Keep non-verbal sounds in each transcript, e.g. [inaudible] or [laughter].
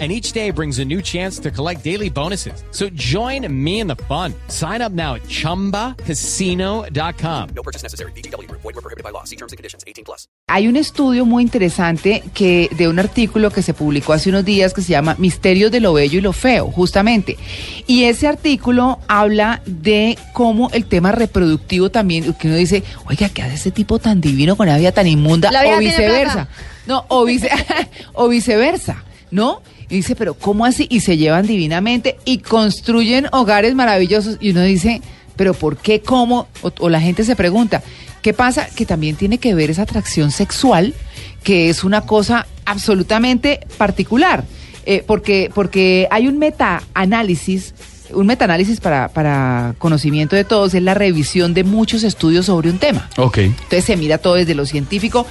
and each day brings a new chance to collect daily bonuses. So join me in the fun. Sign up now at ChumbaCasino.com. No purchase necessary. BGW. Void were prohibited by law. See terms and conditions. 18 plus. Hay un estudio muy interesante que de un artículo que se publicó hace unos días que se llama Misterios de lo bello y lo feo, justamente. Y ese artículo habla de cómo el tema reproductivo también, que uno dice, oiga, ¿qué hace ese tipo tan divino con la vida tan inmunda? La vida o tiene viceversa. No, o, vice- [laughs] o viceversa, ¿no? Y dice, pero ¿cómo así? Y se llevan divinamente y construyen hogares maravillosos. Y uno dice, pero ¿por qué? ¿Cómo? O, o la gente se pregunta, ¿qué pasa? Que también tiene que ver esa atracción sexual, que es una cosa absolutamente particular. Eh, porque, porque hay un metaanálisis, un metaanálisis para, para conocimiento de todos, es la revisión de muchos estudios sobre un tema. Ok. Entonces se mira todo desde lo científico.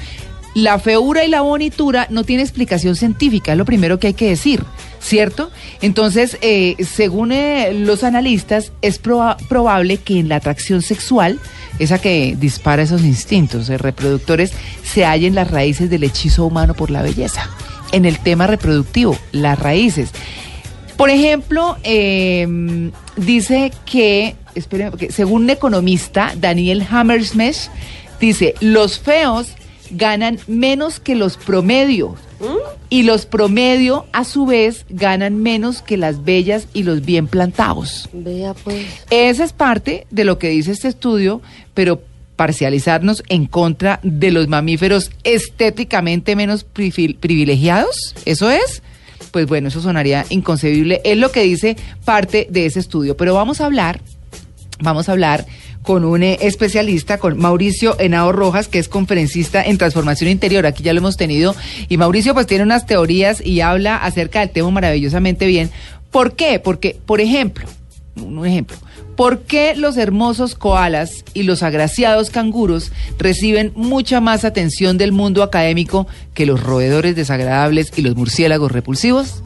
La feura y la bonitura no tiene explicación científica, es lo primero que hay que decir, ¿cierto? Entonces, eh, según eh, los analistas, es proba- probable que en la atracción sexual, esa que dispara esos instintos eh, reproductores, se hallen las raíces del hechizo humano por la belleza. En el tema reproductivo, las raíces. Por ejemplo, eh, dice que, esperen, que según un economista, Daniel Hammersmith, dice, los feos ganan menos que los promedios. Y los promedio, a su vez, ganan menos que las bellas y los bien plantados. Vea pues. Esa es parte de lo que dice este estudio, pero parcializarnos en contra de los mamíferos estéticamente menos privilegiados, ¿eso es? Pues bueno, eso sonaría inconcebible. Es lo que dice parte de ese estudio. Pero vamos a hablar, vamos a hablar con un eh, especialista, con Mauricio Henao Rojas, que es conferencista en transformación interior. Aquí ya lo hemos tenido. Y Mauricio pues tiene unas teorías y habla acerca del tema maravillosamente bien. ¿Por qué? Porque, por ejemplo, un ejemplo. ¿Por qué los hermosos koalas y los agraciados canguros reciben mucha más atención del mundo académico que los roedores desagradables y los murciélagos repulsivos?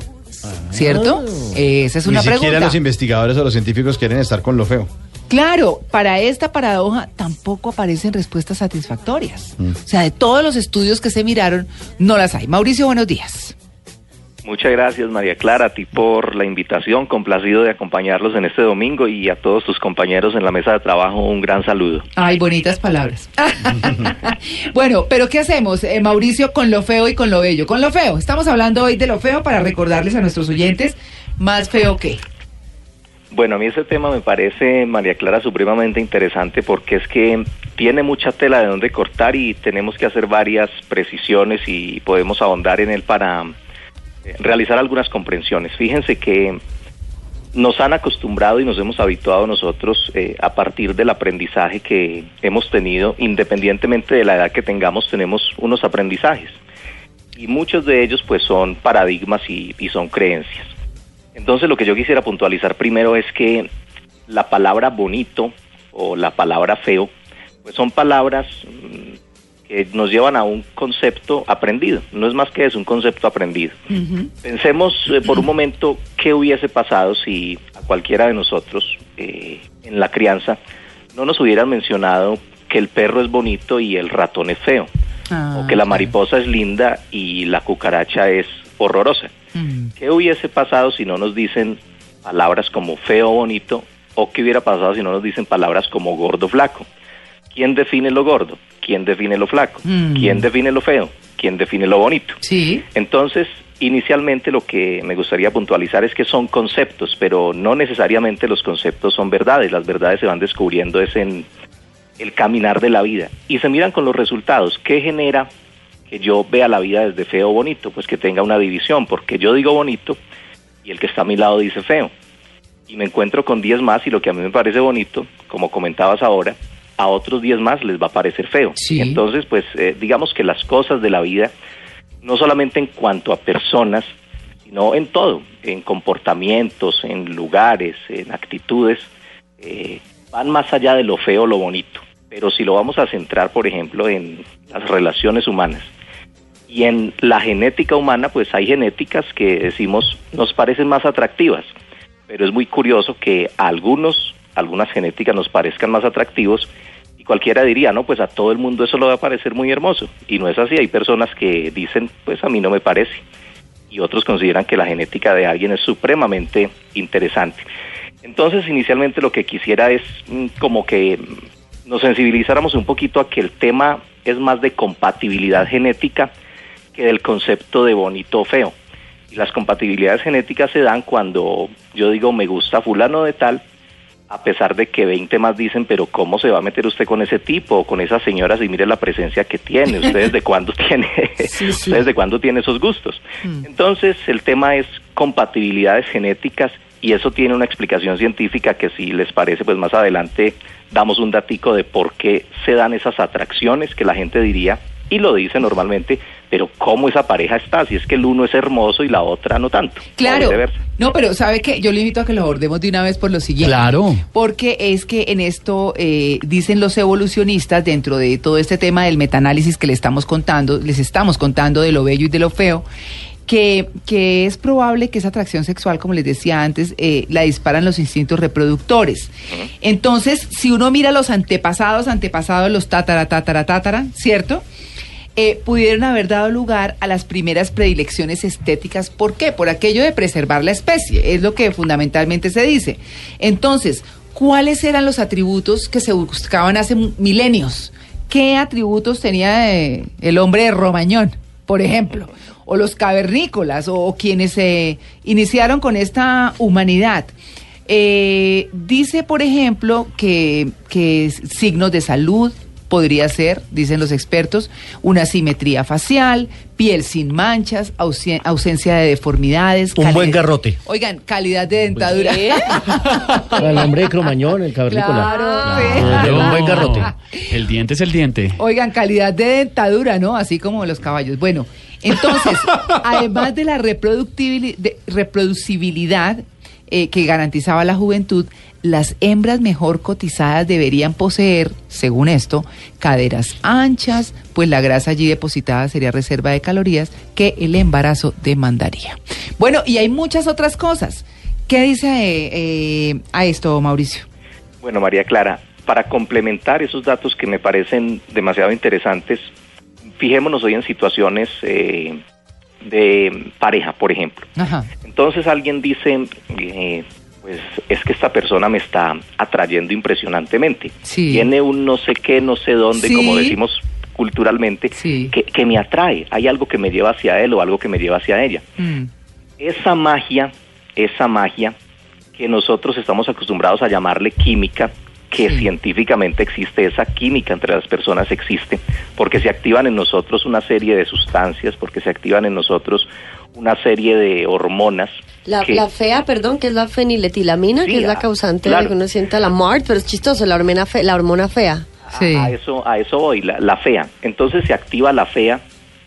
¿Cierto? Esa es una Ni siquiera pregunta. los investigadores o los científicos quieren estar con lo feo. Claro, para esta paradoja tampoco aparecen respuestas satisfactorias. O sea, de todos los estudios que se miraron, no las hay. Mauricio, buenos días. Muchas gracias María Clara, a ti por la invitación, complacido de acompañarlos en este domingo y a todos tus compañeros en la mesa de trabajo un gran saludo. Ay, bonitas palabras. [laughs] bueno, pero ¿qué hacemos, eh, Mauricio, con lo feo y con lo bello? Con lo feo. Estamos hablando hoy de lo feo para recordarles a nuestros oyentes más feo que. Bueno, a mí ese tema me parece, María Clara, supremamente interesante porque es que tiene mucha tela de donde cortar y tenemos que hacer varias precisiones y podemos ahondar en él para eh, realizar algunas comprensiones. Fíjense que nos han acostumbrado y nos hemos habituado nosotros eh, a partir del aprendizaje que hemos tenido, independientemente de la edad que tengamos, tenemos unos aprendizajes. Y muchos de ellos pues son paradigmas y, y son creencias. Entonces lo que yo quisiera puntualizar primero es que la palabra bonito o la palabra feo, pues son palabras mm, que nos llevan a un concepto aprendido. No es más que eso, un concepto aprendido. Pensemos eh, por un momento qué hubiese pasado si a cualquiera de nosotros eh, en la crianza no nos hubieran mencionado que el perro es bonito y el ratón es feo, Ah, o que la mariposa es linda y la cucaracha es horrorosa. Mm. ¿Qué hubiese pasado si no nos dicen palabras como feo, bonito? ¿O qué hubiera pasado si no nos dicen palabras como gordo, flaco? ¿Quién define lo gordo? ¿Quién define lo flaco? Mm. ¿Quién define lo feo? ¿Quién define lo bonito? Sí. Entonces, inicialmente lo que me gustaría puntualizar es que son conceptos, pero no necesariamente los conceptos son verdades. Las verdades se van descubriendo es en el caminar de la vida. Y se miran con los resultados. ¿Qué genera que yo vea la vida desde feo o bonito? Pues que tenga una división, porque yo digo bonito y el que está a mi lado dice feo. Y me encuentro con 10 más y lo que a mí me parece bonito, como comentabas ahora, a otros 10 más les va a parecer feo. Sí. Entonces, pues eh, digamos que las cosas de la vida, no solamente en cuanto a personas, sino en todo, en comportamientos, en lugares, en actitudes, eh, van más allá de lo feo o lo bonito. pero si lo vamos a centrar, por ejemplo, en las relaciones humanas y en la genética humana, pues hay genéticas que decimos nos parecen más atractivas, pero es muy curioso que a algunos, algunas genéticas nos parezcan más atractivos y cualquiera diría, no, pues a todo el mundo eso le va a parecer muy hermoso. Y no es así, hay personas que dicen, pues a mí no me parece. Y otros consideran que la genética de alguien es supremamente interesante. Entonces, inicialmente lo que quisiera es mm, como que nos sensibilizáramos un poquito a que el tema es más de compatibilidad genética que del concepto de bonito o feo. Y las compatibilidades genéticas se dan cuando yo digo me gusta fulano de tal, a pesar de que 20 más dicen, pero ¿cómo se va a meter usted con ese tipo o con esas señoras y mire la presencia que tiene? [laughs] ¿Ustedes de cuándo tiene, ¿ustedes de cuándo tiene esos gustos? Entonces, el tema es compatibilidades genéticas y eso tiene una explicación científica que si les parece, pues más adelante damos un datico de por qué se dan esas atracciones que la gente diría y lo dice normalmente, pero cómo esa pareja está, si es que el uno es hermoso y la otra no tanto. Claro. No, pero ¿sabe qué? Yo le invito a que lo abordemos de una vez por lo siguiente. Claro. Porque es que en esto eh, dicen los evolucionistas dentro de todo este tema del metaanálisis que le estamos contando, les estamos contando de lo bello y de lo feo, que, que es probable que esa atracción sexual, como les decía antes, eh, la disparan los instintos reproductores. Entonces, si uno mira los antepasados, antepasados, los tatara, tatara, tatara, ¿cierto? Eh, pudieron haber dado lugar a las primeras predilecciones estéticas. ¿Por qué? Por aquello de preservar la especie, es lo que fundamentalmente se dice. Entonces, ¿cuáles eran los atributos que se buscaban hace milenios? ¿Qué atributos tenía eh, el hombre de Romañón, por ejemplo? O los cavernícolas, o, o quienes se iniciaron con esta humanidad. Eh, dice, por ejemplo, que, que signos de salud, podría ser, dicen los expertos, una simetría facial, piel sin manchas, ausen- ausencia de deformidades. Un buen garrote. Oigan, calidad de dentadura. Para el hombre de Cromañón, el cavernícola. Claro, sí. Claro, un buen garrote. El diente es el diente. Oigan, calidad de dentadura, ¿no? Así como los caballos. Bueno, entonces, [laughs] además de la reproductibili- de- reproducibilidad eh, que garantizaba la juventud, las hembras mejor cotizadas deberían poseer, según esto, caderas anchas, pues la grasa allí depositada sería reserva de calorías que el embarazo demandaría. Bueno, y hay muchas otras cosas. ¿Qué dice eh, eh, a esto, Mauricio? Bueno, María Clara, para complementar esos datos que me parecen demasiado interesantes, fijémonos hoy en situaciones eh, de pareja, por ejemplo. Ajá. Entonces alguien dice, pues es que esta persona me está atrayendo impresionantemente. Sí. Tiene un no sé qué, no sé dónde, Sí. como decimos culturalmente, Sí. que, que me atrae. Hay algo que me lleva hacia él o algo que me lleva hacia ella. Mm. Esa magia, esa magia que nosotros estamos acostumbrados a llamarle química, que Sí. científicamente existe, esa química entre las personas existe, porque se activan en nosotros una serie de sustancias, porque se activan en nosotros una serie de hormonas. La, que- la fea, perdón, que es la feniletilamina, Sí, que es la ah, causante claro. de que uno sienta la MART, pero es chistoso, la hormona, fe- la hormona fea. a- Sí. a, eso, a eso voy, la, la fea. Entonces se activa la fea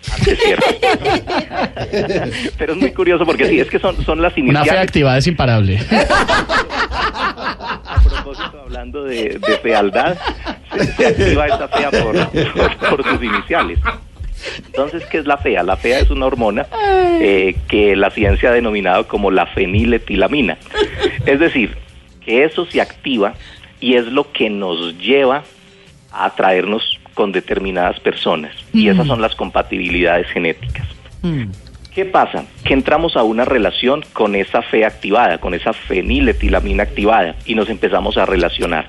cierto. [laughs] Pero es muy curioso porque sí, es que son, son las Una iniciales. fe activada es imparable. [laughs] A propósito, hablando de, de fealdad, se, se activa esa fea por, por- por sus iniciales. Entonces, ¿qué es la fea? La fea es una hormona eh, que la ciencia ha denominado como la feniletilamina. Es decir, que eso se activa y es lo que nos lleva a atraernos con determinadas personas. Y esas son las compatibilidades genéticas. Mm. ¿Qué pasa? Que entramos a una relación con esa fe activada, con esa feniletilamina activada y nos empezamos a relacionar.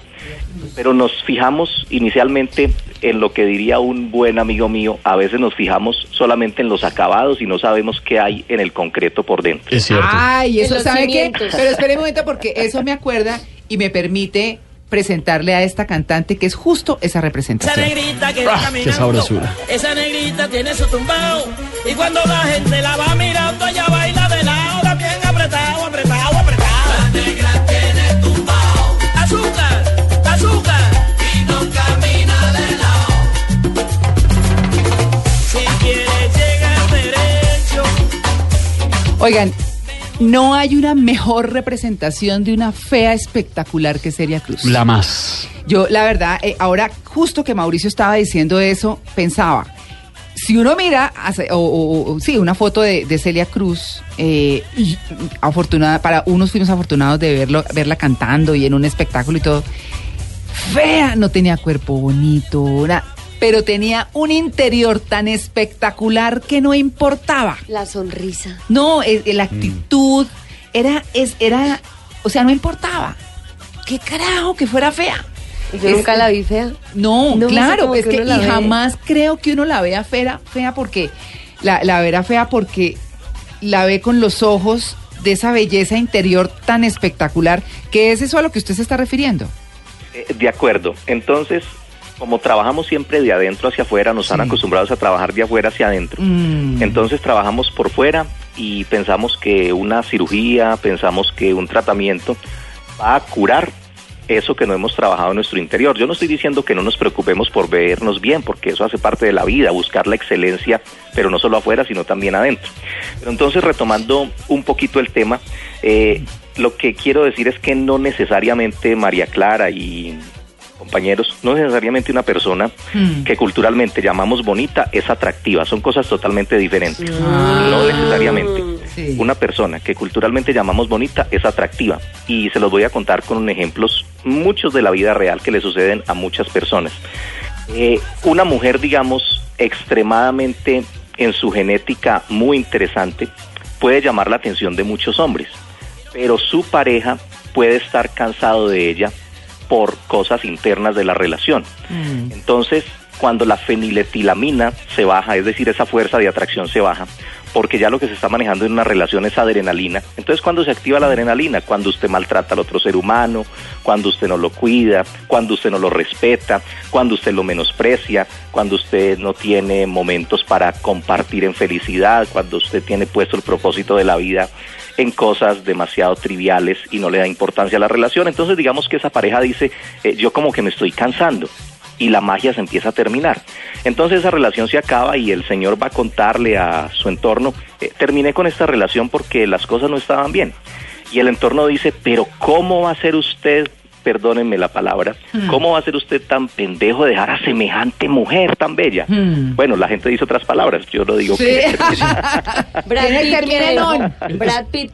Pero nos fijamos inicialmente en lo que diría un buen amigo mío, a veces nos fijamos solamente en los acabados y no sabemos qué hay en el concreto por dentro. Es cierto. Ay, eso sabe qué. Pero espere un momento porque eso me acuerda y me permite presentarle a esta cantante que es justo esa Esa representación. negrita que va Ah, qué sabrosura. Esa negrita tiene su tumbao. Y cuando la gente la va mirando, ella baila de lado, también apretado, apretado, apretado. La negra tiene tumbao. Azúcar, azúcar. Y no camina de lado. Si quieres llegar derecho. Oigan, no hay una mejor representación de una fea espectacular que Celia Cruz. La más. Yo, la verdad, eh, ahora justo que Mauricio estaba diciendo eso, pensaba, si uno mira, o, o- o- sí, una foto de, de Celia Cruz, eh, y afortunada, para unos fuimos afortunados de verlo, verla cantando y en un espectáculo y todo. Fea, no tenía cuerpo bonito, na- pero tenía un interior tan espectacular que no importaba. La sonrisa. No, eh, eh, la actitud era, es, era, o sea, no importaba. ¿Qué carajo que fuera fea? Yo Es- nunca la vi fea. No, No, claro, es que y ve. jamás creo que uno la vea fea, fea porque la, la verá fea porque la ve con los ojos de esa belleza interior tan espectacular, que es eso a lo que usted se está refiriendo. Eh, De acuerdo. Entonces, como trabajamos siempre de adentro hacia afuera, nos han acostumbrados a trabajar de afuera hacia adentro. Mm. Entonces trabajamos por fuera y pensamos que una cirugía, pensamos que un tratamiento va a curar eso que no hemos trabajado en nuestro interior. Yo no estoy diciendo que no nos preocupemos por vernos bien, porque eso hace parte de la vida, buscar la excelencia, pero no solo afuera, sino también adentro. Pero entonces, retomando un poquito el tema, eh, lo que quiero decir es que no necesariamente María Clara y compañeros, no necesariamente una persona Mm. que culturalmente llamamos bonita es atractiva, son cosas totalmente diferentes. Ah. No necesariamente. Sí. Una persona que culturalmente llamamos bonita es atractiva y se los voy a contar con ejemplos muchos de la vida real que le suceden a muchas personas. Eh, una mujer, digamos, extremadamente en su genética muy interesante puede llamar la atención de muchos hombres, pero su pareja puede estar cansado de ella por cosas internas de la relación. Mm. Entonces, cuando la feniletilamina se baja, es decir, esa fuerza de atracción se baja, porque ya lo que se está manejando en una relación es adrenalina. Entonces, cuando se activa la adrenalina, cuando usted maltrata al otro ser humano, cuando usted no lo cuida, cuando usted no lo respeta, cuando usted lo menosprecia, cuando usted no tiene momentos para compartir en felicidad, cuando usted tiene puesto el propósito de la vida en cosas demasiado triviales y no le da importancia a la relación. Entonces digamos que esa pareja dice, eh, yo como que me estoy cansando y la magia se empieza a terminar. Entonces esa relación se acaba y el señor va a contarle a su entorno, eh, terminé con esta relación porque las cosas no estaban bien. Y el entorno dice, pero ¿cómo va a ser usted, perdónenme la palabra, cómo va a ser usted tan pendejo de dejar a semejante mujer tan bella? Hmm. Bueno, la gente dice otras palabras, yo lo digo Sí. que... [laughs] Brad Pitt, que. Brad Pitt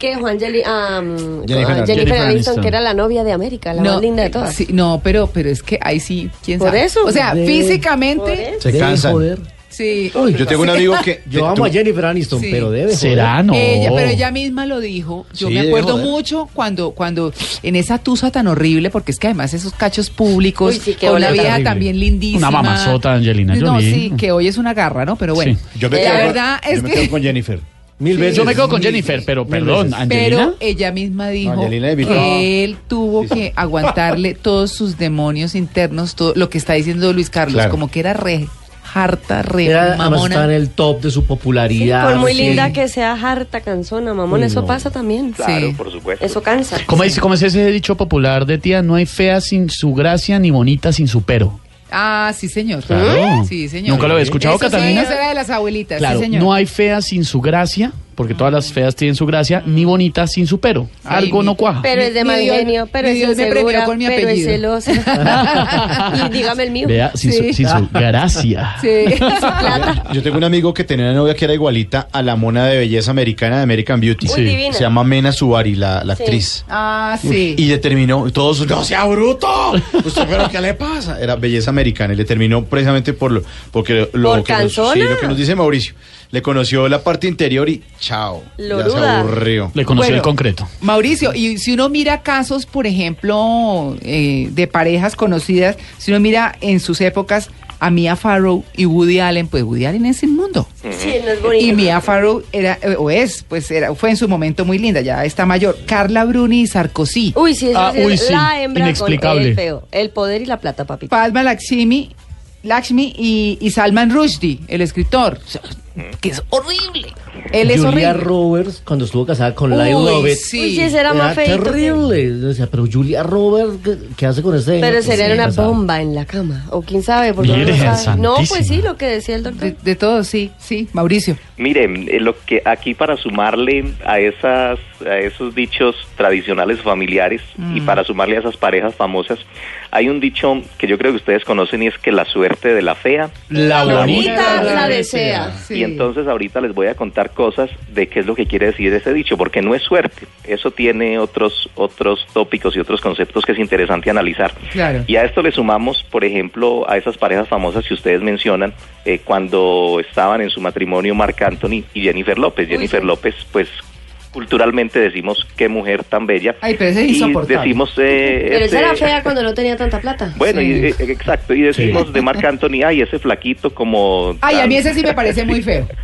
a, um, Jennifer. Jennifer Jennifer Aniston, que era la novia de América, la más linda de todas. sí, no, pero, pero es que ahí sí, quién Por sabe. eso. O sea, De- físicamente. Se cansan. Sí. Yo tengo un amigo que... [laughs] Yo tú- amo a Jennifer Aniston, Sí. pero debe joder. ¿Será? No. Ella, pero ella misma lo dijo. Yo Sí, me acuerdo mucho cuando, cuando en esa tusa tan horrible, porque es que además esos cachos públicos, Uy, sí, una vieja horrible. también lindísima. Una mamazota, Angelina No, Jolie. sí, que hoy es una garra, ¿no? Pero bueno. Sí. Yo me quedo, la con- verdad yo es me que- quedo con Jennifer. Mil veces. Yo me quedo con Jennifer, pero perdón. Angelina. Pero ella misma dijo Angelina evitó. que él tuvo que aguantarle todos sus demonios internos, todo lo que está diciendo Luis Carlos, Claro. como que era re harta, re Era, mamona. está en el top de su Sí, popularidad. por muy sí. linda que sea harta, cansona, mamón, Uy, eso no. pasa también. Claro, Sí. por supuesto. Eso cansa. ¿Cómo es, cómo es ese dicho popular de tía? No hay fea sin su gracia ni bonita sin su pero. Ah, sí, señor. Claro. Sí, señor. ¿Nunca lo había escuchado, Eso sí, Catalina? eso era de las abuelitas, Claro, sí, señor. no hay fea sin su gracia, porque todas las feas tienen su gracia, ni bonita sin su pero. Algo mi- no cuaja. Pero es de mal genio, pero mi es insegura, con mi pero es apellido. celosa. [laughs] y dígame el mío. Vea, sin, Sí. su, sin su gracia. Sí. [laughs] Yo tengo un amigo que tenía una novia que era igualita a la mona de belleza americana de American Beauty. Muy divina. Se llama Mena Subari, la, la Sí. actriz. Ah, sí. Y le terminó, todos, no sea bruto. Usted, pero ¿qué le pasa? Era belleza americana y le terminó precisamente por lo, porque lo, ¿Por que nos, sí, lo que nos dice Mauricio. Le conoció la parte interior y chao. Ya se aburrió. Le conoció Bueno. el concreto. Mauricio, y si uno mira casos, por ejemplo, eh, de parejas conocidas, si uno mira en sus épocas a Mia Farrow y Woody Allen, pues Woody Allen es inmundo. Sí, no es bonito. Y Mia Farrow era, eh, o es, pues era, fue en su momento muy linda, ya está mayor. Carla Bruni y Sarkozy. Uy, sí, eso Ah, sí es uy, sí, la hembra inexplicable. con el feo. El poder y la plata, papi. Palma Lakshmi, Lakshmi y, y Salman Rushdie, el escritor. Que es horrible. Él es Julia horrible. Roberts, cuando estuvo casada con Uy, Lyle Lovett, sí. Uy, sí, ese era más feito. que- terrible. Pero Julia Roberts, ¿qué, qué hace con este? Pero sería Sí, una casada. bomba en la cama. O quién sabe, porque no sabe. No, pues sí, lo que decía el doctor. De, de todo, sí, sí, Mauricio. Miren, eh, lo que aquí para sumarle a esas a esos dichos tradicionales familiares y para sumarle a esas parejas famosas, hay un dicho que yo creo que ustedes conocen y es que la suerte de la fea La La bonita. bonita la desea. Sí. y entonces ahorita les voy a contar cosas de qué es lo que quiere decir ese dicho, porque no es suerte. Eso tiene otros otros tópicos y otros conceptos que es interesante analizar. Claro. Y a esto le sumamos, por ejemplo, a esas parejas famosas que ustedes mencionan eh, cuando estaban en su matrimonio Marc Anthony y Jennifer López. Jennifer López, pues culturalmente decimos qué mujer tan bella. Ay, pero ese es y insoportable. decimos eh, Pero esa ese- era fea cuando no tenía tanta plata. bueno, Sí. y, eh, exacto, y decimos de Marc Anthony, ay, ese flaquito como... Ay, a mí ese sí me parece muy feo. [laughs]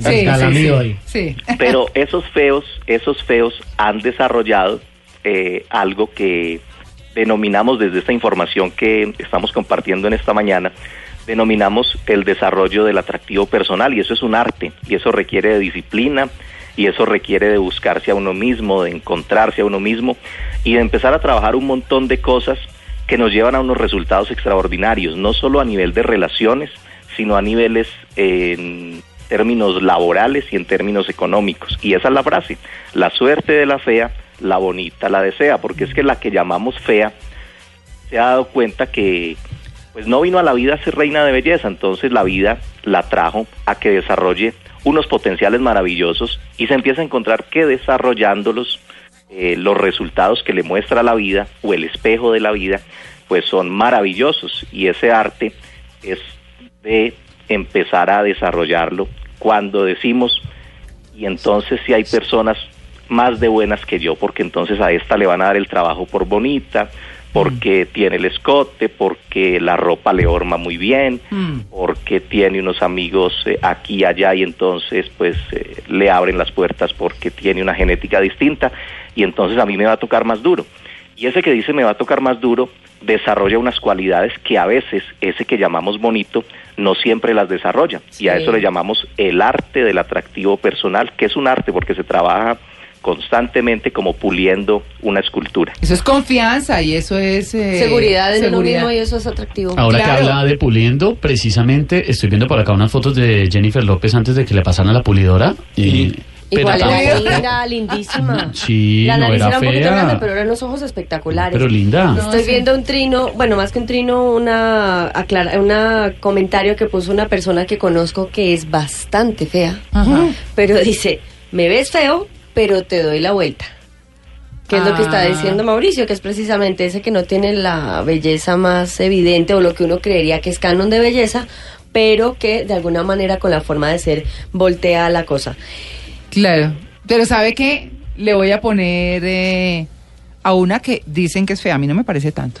Sí, sí. Sí. Pero [laughs] esos feos, esos feos han desarrollado eh, algo que denominamos desde esta información que estamos compartiendo en esta mañana, denominamos el desarrollo del atractivo personal y eso es un arte y eso requiere de disciplina y eso requiere de buscarse a uno mismo, de encontrarse a uno mismo y de empezar a trabajar un montón de cosas que nos llevan a unos resultados extraordinarios, no solo a nivel de relaciones, sino a niveles en términos laborales y en términos económicos. Y esa es la frase, la suerte de la fea, la bonita la desea, porque es que la que llamamos fea se ha dado cuenta que pues no vino a la vida a ser reina de belleza, entonces la vida la trajo a que desarrolle unos potenciales maravillosos y se empieza a encontrar que desarrollándolos eh, los resultados que le muestra la vida o el espejo de la vida pues son maravillosos. Y ese arte es de empezar a desarrollarlo cuando decimos y entonces si hay personas más de buenas que yo, porque entonces a esta le van a dar el trabajo por bonita, porque tiene el escote, porque la ropa le horma muy bien, Mm. porque tiene unos amigos eh, aquí y allá y entonces pues eh, le abren las puertas porque tiene una genética distinta y entonces a mí me va a tocar más duro. Y ese que dice me va a tocar más duro desarrolla unas cualidades que a veces ese que llamamos bonito no siempre las desarrolla. Y a eso le llamamos el arte del atractivo personal, que es un arte porque se trabaja constantemente como puliendo una escultura. Eso es confianza y eso es... eh, Seguridad en uno seguridad. mismo y eso es atractivo. Ahora Claro. que habla de puliendo, precisamente estoy viendo por acá unas fotos de Jennifer López antes de que le pasaran a la pulidora. Y, pero Igual era linda, lindísima. [laughs] Sí, la no nariz era era un poquito fea. grande, pero eran unos ojos espectaculares. pero linda. Estoy viendo un trino, bueno, más que un trino, una aclara, una comentario que puso una persona que conozco que es bastante fea, Ajá. pero dice, me ves feo, pero te doy la vuelta. Que es lo que está Ah. diciendo Mauricio, que es precisamente ese que no tiene la belleza más evidente o lo que uno creería que es canon de belleza, pero que de alguna manera con la forma de ser voltea la cosa. Claro. Pero ¿sabe qué? Le voy a poner eh, a una que dicen que es fea. A mí no me parece tanto.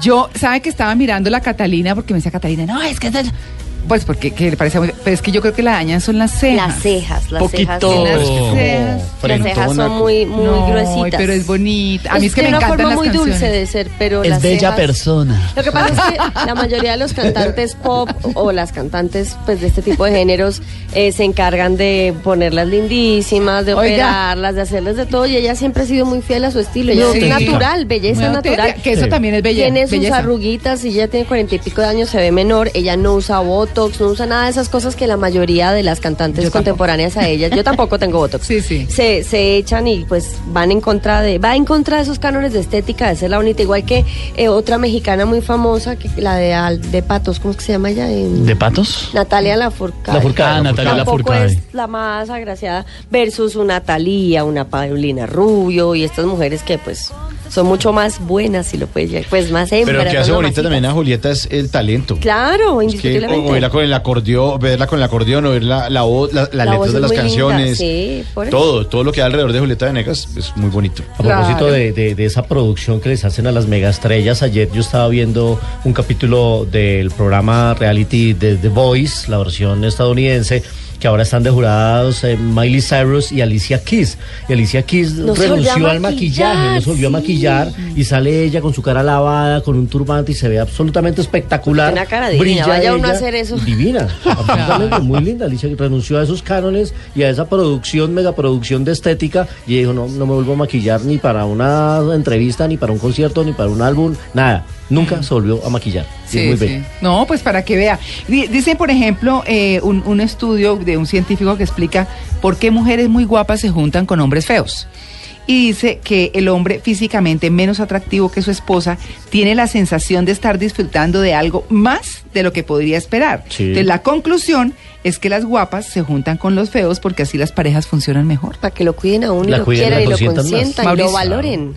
Yo, ¿sabe que estaba mirando la Catalina? Porque me decía Catalina, no, es que... Pues porque que le parece muy... Pero es que yo creo que la dañan son las cejas. Las cejas, las Poquito. cejas. Las cejas. Las cejas son muy, muy No, gruesitas. pero es bonita. A mí es, que me encantan forma las muy canciones. dulce de ser, pero Es las bella cejas- persona. Lo que pasa es que [laughs] la mayoría de los cantantes pop o las cantantes pues de este tipo de géneros eh, se encargan de ponerlas lindísimas, de Oiga. operarlas, de hacerles de todo y ella siempre ha sido muy fiel a su estilo. Ella Sí. es natural, belleza natural. Que eso Sí. también es belle- Tiene sus belleza. arruguitas y ella tiene cuarenta y pico de años, se ve menor. Ella no usa botox, no usa nada de esas cosas que la mayoría de las cantantes Yo tampoco. contemporáneas a ellas. Yo tampoco tengo botox. [laughs] Sí, sí. Se, se echan y pues van en contra de, va en contra de esos cánones de estética, de ser la bonita. Igual que eh, otra mexicana muy famosa, que la de, Al- de Patos, ¿cómo es que se llama ella? ¿De patos? Natalia Lafourcade. Lafourcade, Ah, Natalia Tampoco Lafourcade. es la más agraciada versus una Talía, una Paulina Rubio y estas mujeres que pues son mucho más buenas si lo puedes llevar. Pues más hembras. Pero lo que hace bonita también a Julieta es el talento. Claro, Es que, indiscutiblemente. o verla con el acordeón, verla con el acordeón, o ver la, la voz, la, las La letras de las linda, canciones. sí, por eso. todo, todo lo que hay alrededor de Julieta Venegas es muy bonito. A propósito de, de- de esa producción que les hacen a las megaestrellas, ayer yo estaba viendo un capítulo del programa reality de The Voice, la versión estadounidense, que ahora están de jurados eh, Miley Cyrus y Alicia Keys. Y Alicia Keys No renunció al maquillaje, no se volvió a maquillar y sale ella con su cara lavada, con un turbante y se ve absolutamente espectacular. Una cara divina, Brilla vaya uno a hacer eso. Divina, [laughs] absolutamente muy linda. Alicia renunció a esos cánones y a esa producción, megaproducción de estética y dijo, no, no me vuelvo a maquillar ni para una entrevista, ni para un concierto, ni para un álbum, nada. Nunca se volvió a maquillar. Es muy bella. No, pues para que vea. Di- Dice, por ejemplo, eh, un, un estudio de un científico que explica por qué mujeres muy guapas se juntan con hombres feos. Y dice que el hombre físicamente menos atractivo que su esposa tiene la sensación de estar disfrutando de algo más de lo que podría esperar. Sí. Entonces, la conclusión es que las guapas se juntan con los feos porque así las parejas funcionan mejor. Para que lo cuiden a uno La y lo cuiden, quieran y lo consientan y lo valoren.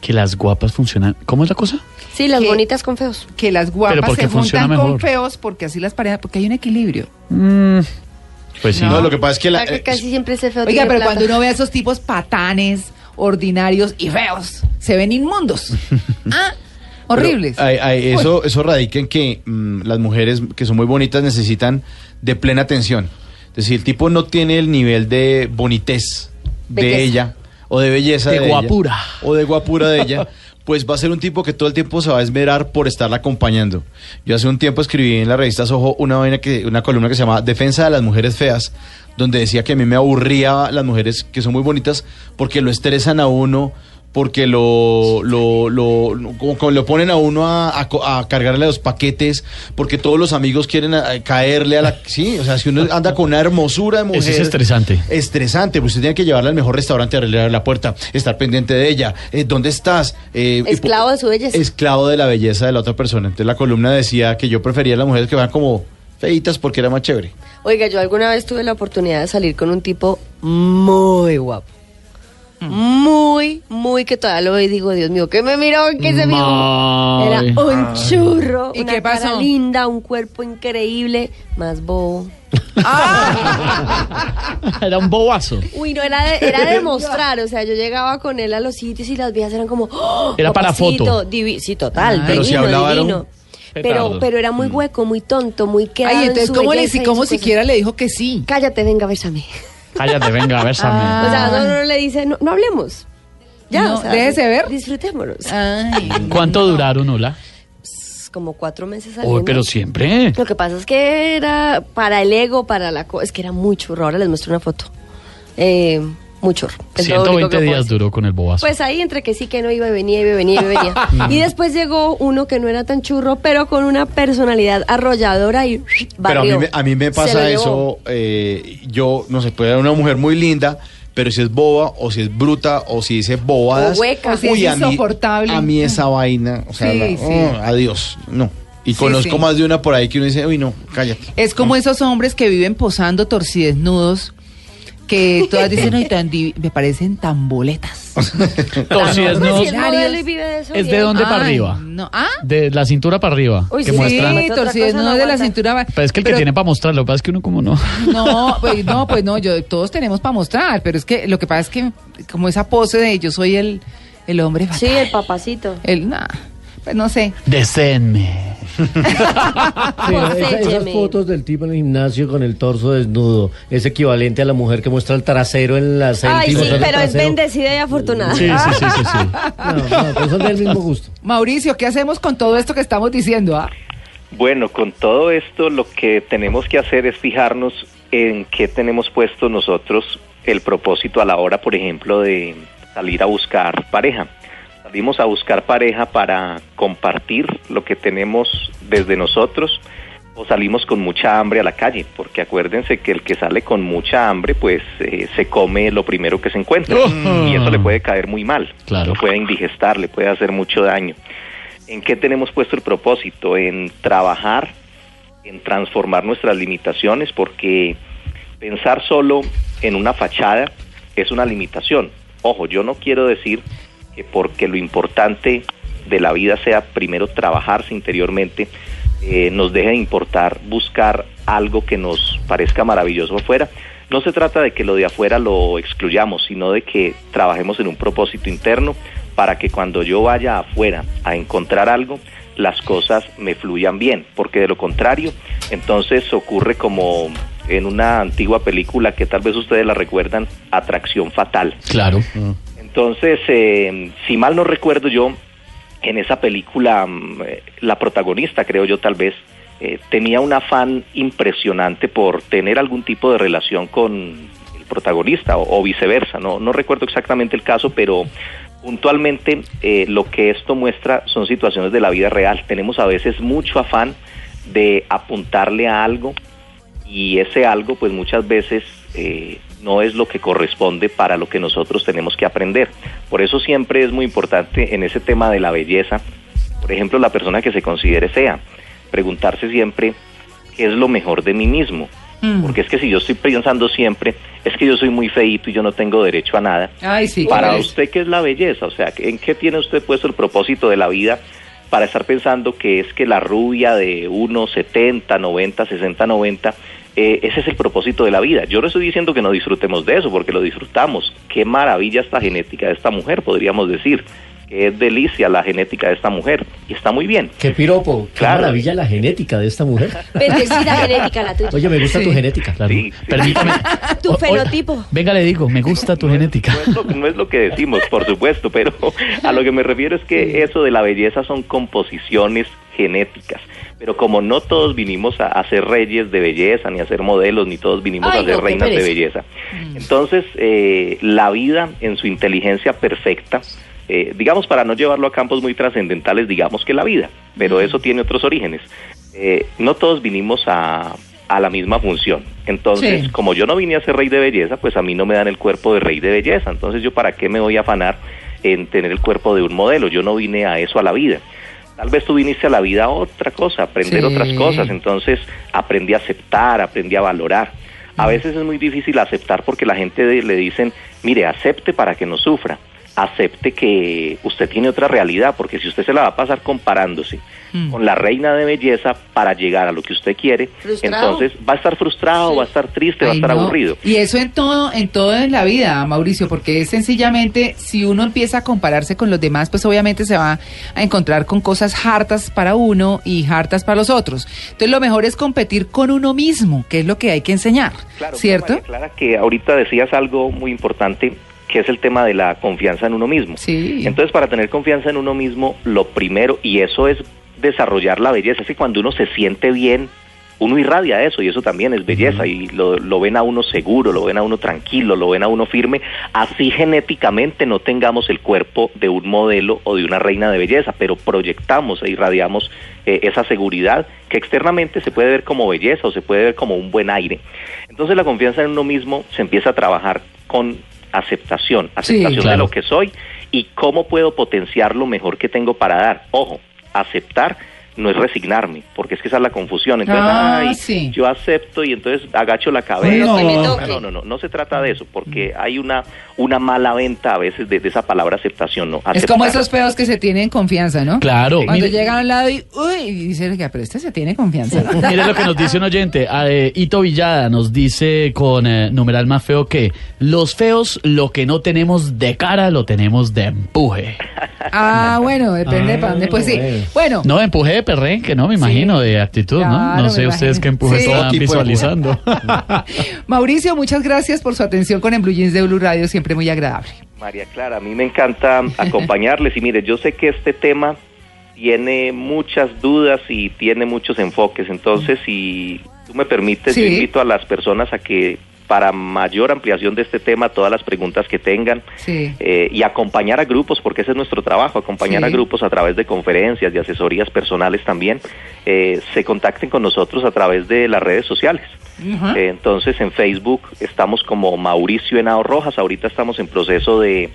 Que las guapas funcionan. ¿Cómo es la cosa? Sí, las Que- bonitas con feos. Que las guapas se juntan con feos porque así las parejas, porque hay un equilibrio. Pues sí. No, lo que pasa es que la, eh, casi siempre ese feo Oiga, pero plata. cuando uno ve a esos tipos patanes, ordinarios y feos, se ven inmundos. [laughs] ah, horribles. Pero, hay- hay- eso, eso radica en que mm, las mujeres que son muy bonitas necesitan de plena atención. Es decir, el tipo no tiene el nivel de bonitez de Belleza. ella o de belleza De de, ella, guapura. o de guapura de ella. [laughs] Pues va a ser un tipo que todo el tiempo se va a esmerar por estarla acompañando. Yo hace un tiempo escribí en la revista Soho una, vaina que, una columna que se llama Defensa de las mujeres feas, donde decía que a mí me aburría las mujeres que son muy bonitas porque lo estresan a uno, porque lo, lo, lo, lo- como- como lo ponen a uno a, a a cargarle los paquetes, porque todos los amigos quieren a- caerle a la... Sí, o sea, si uno anda con una hermosura de mujer... Eso es estresante. Estresante, pues usted tiene que llevarla al mejor restaurante, abrirle la puerta, estar pendiente de ella. Eh, ¿Dónde estás? Eh, Esclavo de su belleza. Esclavo de la belleza de la otra persona. Entonces la columna decía que yo prefería las mujeres que van como feitas porque era más chévere. Oiga, yo alguna vez tuve la oportunidad de salir con un tipo muy guapo. Muy, muy que todavía lo veo y digo, Dios mío, ¿qué me miró? ¿Qué se miró? Era un churro, ¿Y una qué pasó? cara linda, un cuerpo increíble, más bobo. [laughs] Era un bobazo. Uy, no, era de, era de mostrar, o sea, yo llegaba con él a los sitios y las viejas eran como, ¡Oh, Era para papacito, foto. divi- sí, total, Ay. Pero si divino, hablaba, era un divino. Pero, petardo. pero era muy hueco, muy tonto, muy quedado Ay, en entonces, su ¿cómo, le, belleza cómo siquiera le dijo que sí? Cállate, venga, bésame. Cállate, venga, bésame. Ah. O sea, no, no le dice, no, no hablemos. Ya, No, o sea, déjese ver. Disfrutémonos. Ay, ¿Cuánto duraron, Hola? Como cuatro meses saliendo. Uy, pero siempre. Lo que pasa es que era para el ego, para la cosa, es que era muy churro. Ahora les muestro una foto. Eh, único 120 que puedo días duró con el bobazo. Pues ahí entre que sí, que no iba y venía, iba y venía, iba y venía. [laughs] y después llegó uno que no era tan churro, pero con una personalidad arrolladora y Pero a mí, barrió. me- a mí me pasa eso, eh, yo no sé, puede ser una mujer muy linda, pero si es boba o si es bruta o si dice bobadas, O hueca. O si es a mí, insoportable. a mí esa vaina, o sea, Sí, la- sí. oh, adiós, no. Y Sí, conozco sí. más de una por ahí que uno dice, uy, no, cállate. Es como esos hombres que viven posando torcidesnudos, que todas dicen, ay, tan divi- me parecen tan boletas. [laughs] Torcidas Pues no. si es modelo y vive de eso, ¿Es de bien. dónde para Ay, arriba? No, ¿Ah? De la cintura para arriba. Uy, que sí. muestran. Otra cosa no de la aguanta. cintura. Pero es que el que Pero- tiene para mostrar, lo que pasa es que uno como no. [laughs] No, pues no, pues no, yo todos tenemos para mostrar, pero es que lo que pasa es que como esa pose de yo soy el, el hombre fatal. Sí, el papacito. El, nah, pues no sé. Desénme. Sí, esa- esas fotos del tipo en el gimnasio con el torso desnudo es equivalente a la mujer que muestra el trasero en la selfie. Ay, sí, mostrando el pero es trasero. bendecida y afortunada. Sí, sí, sí, sí, sí. No, no, pero son del mismo gusto. Mauricio, ¿qué hacemos con todo esto que estamos diciendo? ah? Bueno, con todo esto lo que tenemos que hacer es fijarnos en qué tenemos puesto nosotros el propósito a la hora, por ejemplo, de salir a buscar pareja. Salimos a buscar pareja para compartir lo que tenemos desde nosotros o salimos con mucha hambre a la calle, porque acuérdense que el que sale con mucha hambre, pues eh, se come lo primero que se encuentra Oh. y eso le puede caer muy mal, Claro. lo puede indigestar, le puede hacer mucho daño. ¿En qué tenemos puesto el propósito? En trabajar, en transformar nuestras limitaciones, porque pensar solo en una fachada es una limitación. Ojo, yo no quiero decir que porque lo importante de la vida sea primero trabajarse interiormente, eh, nos deje de importar buscar algo que nos parezca maravilloso afuera. No se trata de que lo de afuera lo excluyamos, sino de que trabajemos en un propósito interno para que cuando yo vaya afuera a encontrar algo, las cosas me fluyan bien, porque de lo contrario, entonces ocurre como en una antigua película que tal vez ustedes la recuerdan, Atracción Fatal. Claro. Entonces, eh, si mal no recuerdo yo, en esa película, mm, eh, la protagonista, creo yo tal vez, eh, tenía un afán impresionante por tener algún tipo de relación con el protagonista o, viceversa. No, no recuerdo exactamente el caso, pero puntualmente eh, lo que esto muestra son situaciones de la vida real. Tenemos a veces mucho afán de apuntarle a algo y ese algo pues muchas veces eh, no es lo que corresponde para lo que nosotros tenemos que aprender. Por eso siempre es muy importante en ese tema de la belleza, por ejemplo, la persona que se considere fea, preguntarse siempre qué es lo mejor de mí mismo. Mm. Porque es que si yo estoy pensando siempre, es que yo soy muy feíto y yo no tengo derecho a nada. Ay, sí. Para usted, ¿qué es la belleza? O sea, ¿en qué tiene usted puesto el propósito de la vida para estar pensando que es que la rubia de 1,70, 90, 60, 90, eh, ese es el propósito de la vida? Yo no estoy diciendo que no disfrutemos de eso, porque lo disfrutamos. Qué maravilla esta genética de esta mujer, podríamos decir. Que es delicia la genética de esta mujer. Y está muy bien. Qué piropo, qué Claro. maravilla la genética de esta mujer. Bendecida genética la tuya. Oye, me gusta tu genética. Claro. Sí, sí. Permítame. [laughs] Tu O- o- fenotipo. venga, le digo, me gusta tu genética. No es, lo, no es lo que decimos, por supuesto, pero [laughs] a lo que me refiero es que eso de la belleza son composiciones genéticas. Pero como no todos vinimos a, a ser reyes de belleza, ni a ser modelos, ni todos vinimos Ay, a ser no, reinas de belleza. Entonces, eh, la vida en su inteligencia perfecta, eh, digamos para no llevarlo a campos muy trascendentales, digamos que la vida, pero eso tiene otros orígenes. Eh, no todos vinimos a, a la misma función. Entonces, Sí. como yo no vine a ser rey de belleza, pues a mí no me dan el cuerpo de rey de belleza. Entonces, yo para qué me voy a afanar en tener el cuerpo de un modelo? Yo no vine a eso a la vida. Tal vez tú viniste a la vida a otra cosa, a aprender Sí. otras cosas. Entonces, aprendí a aceptar, aprendí a valorar. A veces es muy difícil aceptar porque la gente le dicen, mire, acepte para que no sufra. Acepte que usted tiene otra realidad, porque si usted se la va a pasar comparándose Mm. con la reina de belleza para llegar a lo que usted quiere, Frustrado. entonces va a estar frustrado, va a estar triste, va a estar no. aburrido. Y eso en todo, en todo en la vida, Mauricio, porque es sencillamente, si uno empieza a compararse con los demás, pues obviamente se va a encontrar con cosas hartas para uno y hartas para los otros. Entonces lo mejor es competir con uno mismo, que es lo que hay que enseñar, Claro, ¿cierto? María Clara, que ahorita decías algo muy importante, que es el tema de la confianza en uno mismo. Sí. Entonces, para tener confianza en uno mismo, lo primero, y eso es desarrollar la belleza, es que cuando uno se siente bien, uno irradia eso, y eso también es belleza, y lo, lo ven a uno seguro, lo ven a uno tranquilo, lo ven a uno firme, así genéticamente no tengamos el cuerpo de un modelo o de una reina de belleza, pero proyectamos e irradiamos eh, esa seguridad que externamente se puede ver como belleza o se puede ver como un buen aire. Entonces la confianza en uno mismo se empieza a trabajar con aceptación, aceptación de claro. lo que soy y cómo puedo potenciar lo mejor que tengo para dar. Ojo, aceptar no es resignarme, porque es que esa es la confusión. Entonces, Ah, ay, sí. yo acepto y entonces agacho la cabeza. No, toque. no, no, no, no se trata de eso, porque hay una, una mala venta a veces de, de esa palabra aceptación. ¿no? Es como esos feos que se tienen confianza, ¿no? Claro. Cuando mire- llegan a un lado y, uy, y dicen, "Oiga, pero este se tiene confianza. ¿no?" [laughs] Mire lo que nos dice un oyente. eh, Ito Villada nos dice con eh, numeral más feo que los feos lo que no tenemos de cara lo tenemos de empuje. [laughs] Ah, bueno, depende de para dónde. Pues sí. bueno. Bueno, No, de empuje de perrenque, ¿no? Me imagino, de actitud, ¿no? Claro, No sé ustedes qué empuje Sí. están visualizando. [laughs] Mauricio, muchas gracias por su atención con En Blue Jeans de Blue Radio, siempre muy agradable. María Clara, a mí me encanta [laughs] acompañarles y mire, yo sé que este tema tiene muchas dudas y tiene muchos enfoques, entonces si tú me permites, Sí. yo invito a las personas a que para mayor ampliación de este tema, todas las preguntas que tengan Sí. eh, y acompañar a grupos, porque ese es nuestro trabajo, acompañar Sí. a grupos a través de conferencias, de asesorías personales también, eh, se contacten con nosotros a través de las redes sociales. Eh, entonces en Facebook estamos como Mauricio Henao Rojas, ahorita estamos en proceso de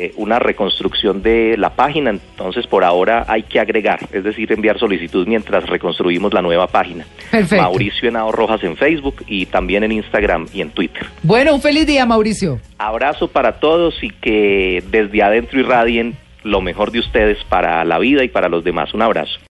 eh, una reconstrucción de la página, entonces por ahora hay que agregar, es decir, enviar solicitud mientras reconstruimos la nueva página. Perfecto. Mauricio Henao Rojas en Facebook y también en Instagram y en Twitter. Bueno, un feliz día, Mauricio. Abrazo para todos y que desde adentro irradien lo mejor de ustedes para la vida y para los demás. Un abrazo.